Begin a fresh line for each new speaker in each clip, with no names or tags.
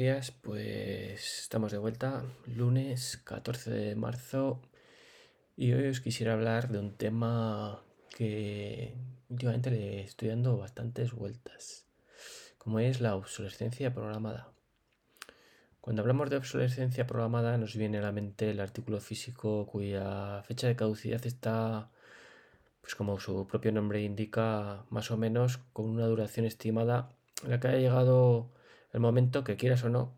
historias, pues estamos de vuelta, lunes 14 de marzo, y hoy os quisiera hablar de un tema que últimamente le estoy dando bastantes vueltas, como es la obsolescencia programada. Cuando hablamos de obsolescencia programada nos viene a la mente el artículo físico cuya fecha de caducidad está, pues como su propio nombre indica, más o menos con una duración estimada la que ha llegado el momento que quieras o no,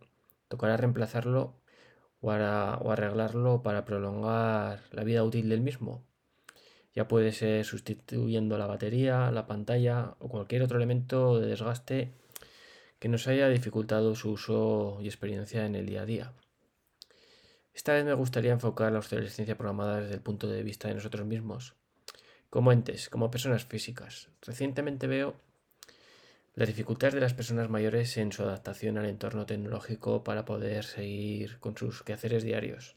tocará reemplazarlo o, arreglarlo para prolongar la vida útil del mismo. Ya puede ser sustituyendo la batería, la pantalla o cualquier otro elemento de desgaste que nos haya dificultado su uso y experiencia en el día a día. Esta vez me gustaría enfocar la obsolescencia programada desde el punto de vista de nosotros mismos, como entes, como personas físicas. Recientemente veo las dificultades de las personas mayores en su adaptación al entorno tecnológico para poder seguir con sus quehaceres diarios.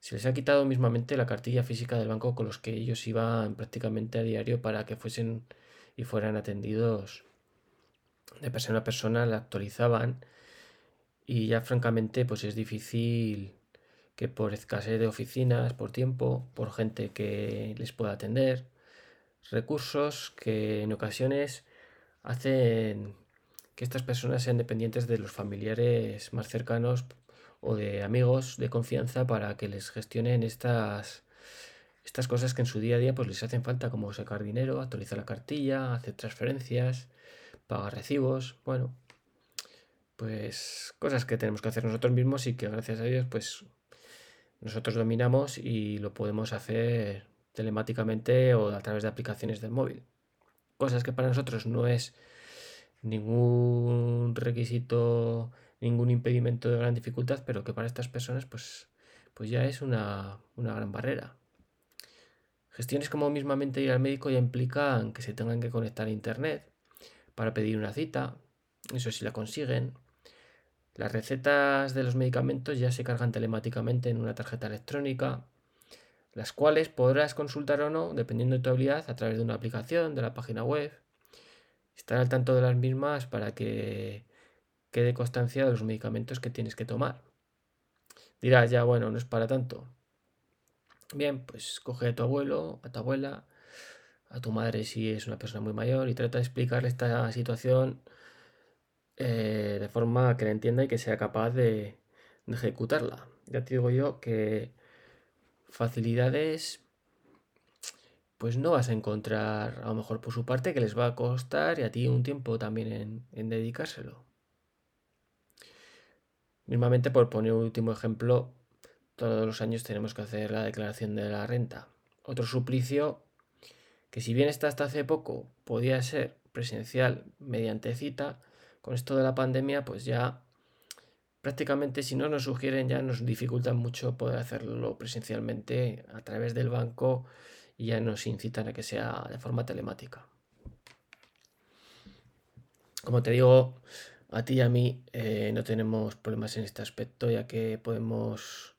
Se les ha quitado mismamente la cartilla física del banco con los que ellos iban prácticamente a diario para que fuesen y fueran atendidos de persona a persona, la actualizaban y ya francamente pues es difícil que por escasez de oficinas, por tiempo, por gente que les pueda atender, recursos que en ocasiones hacen que estas personas sean dependientes de los familiares más cercanos o de amigos de confianza para que les gestionen estas, estas cosas que en su día a día pues les hacen falta, como sacar dinero, actualizar la cartilla, hacer transferencias, pagar recibos, bueno, pues cosas que tenemos que hacer nosotros mismos y que gracias a Dios pues nosotros dominamos y lo podemos hacer telemáticamente o a través de aplicaciones del móvil cosas que para nosotros no es ningún requisito, ningún impedimento de gran dificultad, pero que para estas personas pues, pues ya es una, una gran barrera. Gestiones como mismamente ir al médico ya implican que se tengan que conectar a internet para pedir una cita, eso sí la consiguen. Las recetas de los medicamentos ya se cargan telemáticamente en una tarjeta electrónica las cuales podrás consultar o no, dependiendo de tu habilidad, a través de una aplicación, de la página web. Estar al tanto de las mismas para que quede constancia de los medicamentos que tienes que tomar. Dirás, ya bueno, no es para tanto. Bien, pues coge a tu abuelo, a tu abuela, a tu madre si es una persona muy mayor y trata de explicarle esta situación eh, de forma que la entienda y que sea capaz de ejecutarla. Ya te digo yo que facilidades pues no vas a encontrar a lo mejor por su parte que les va a costar y a ti un tiempo también en, dedicárselo. Mismamente por poner un último ejemplo, todos los años tenemos que hacer la declaración de la renta. Otro suplicio que si bien está hasta hace poco podía ser presencial mediante cita, con esto de la pandemia pues ya prácticamente si no nos sugieren ya nos dificultan mucho poder hacerlo presencialmente a través del banco y ya nos incitan a que sea de forma telemática. Como te digo, a ti y a mí eh, no tenemos problemas en este aspecto ya que podemos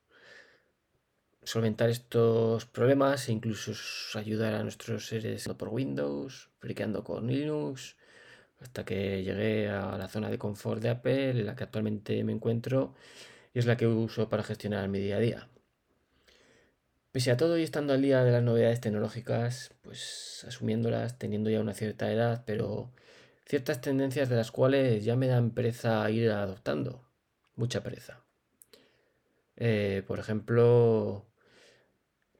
solventar estos problemas e incluso ayudar a nuestros seres por Windows, friqueando con Linux, hasta que llegué a la zona de confort de Apple, en la que actualmente me encuentro y es la que uso para gestionar mi día a día. Pese a todo y estando al día de las novedades tecnológicas, pues asumiéndolas, teniendo ya una cierta edad, pero ciertas tendencias de las cuales ya me dan pereza ir adoptando, mucha pereza. Eh, por ejemplo,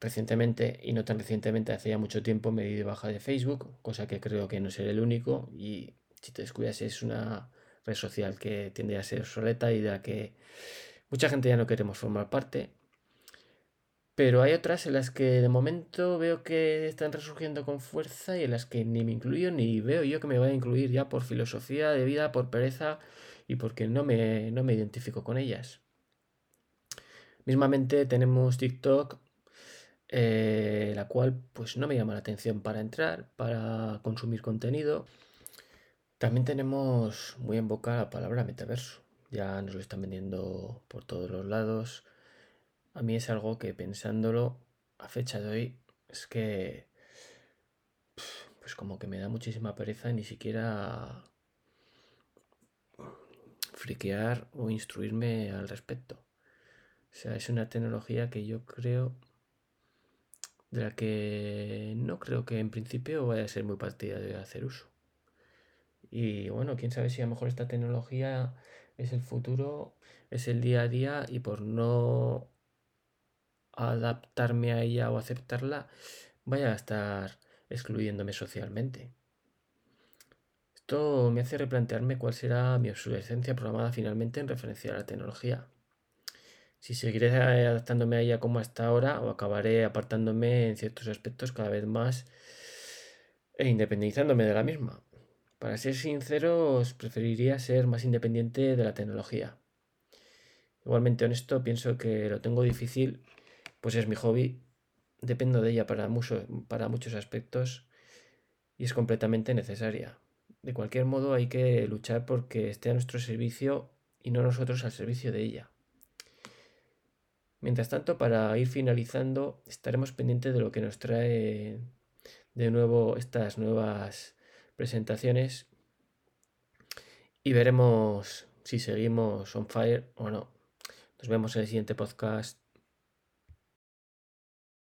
recientemente, y no tan recientemente, hace ya mucho tiempo me di baja de Facebook, cosa que creo que no seré el único, y si te descuidas, es una red social que tiende a ser obsoleta y de la que mucha gente ya no queremos formar parte. Pero hay otras en las que de momento veo que están resurgiendo con fuerza y en las que ni me incluyo ni veo yo que me voy a incluir ya por filosofía de vida, por pereza y porque no me, no me identifico con ellas. Mismamente tenemos TikTok, eh, la cual pues no me llama la atención para entrar, para consumir contenido. También tenemos muy en boca la palabra metaverso. Ya nos lo están vendiendo por todos los lados. A mí es algo que pensándolo a fecha de hoy es que pues como que me da muchísima pereza ni siquiera friquear o instruirme al respecto. O sea, es una tecnología que yo creo de la que no creo que en principio vaya a ser muy partidario de hacer uso. Y bueno, quién sabe si a lo mejor esta tecnología es el futuro, es el día a día y por no adaptarme a ella o aceptarla, vaya a estar excluyéndome socialmente. Esto me hace replantearme cuál será mi obsolescencia programada finalmente en referencia a la tecnología. Si seguiré adaptándome a ella como hasta ahora o acabaré apartándome en ciertos aspectos cada vez más e independizándome de la misma. Para ser sinceros, preferiría ser más independiente de la tecnología. Igualmente honesto, pienso que lo tengo difícil, pues es mi hobby, dependo de ella para, para muchos aspectos y es completamente necesaria. De cualquier modo, hay que luchar porque esté a nuestro servicio y no nosotros al servicio de ella. Mientras tanto, para ir finalizando, estaremos pendientes de lo que nos trae de nuevo estas nuevas presentaciones y veremos si seguimos on fire o no. Nos vemos en el siguiente podcast.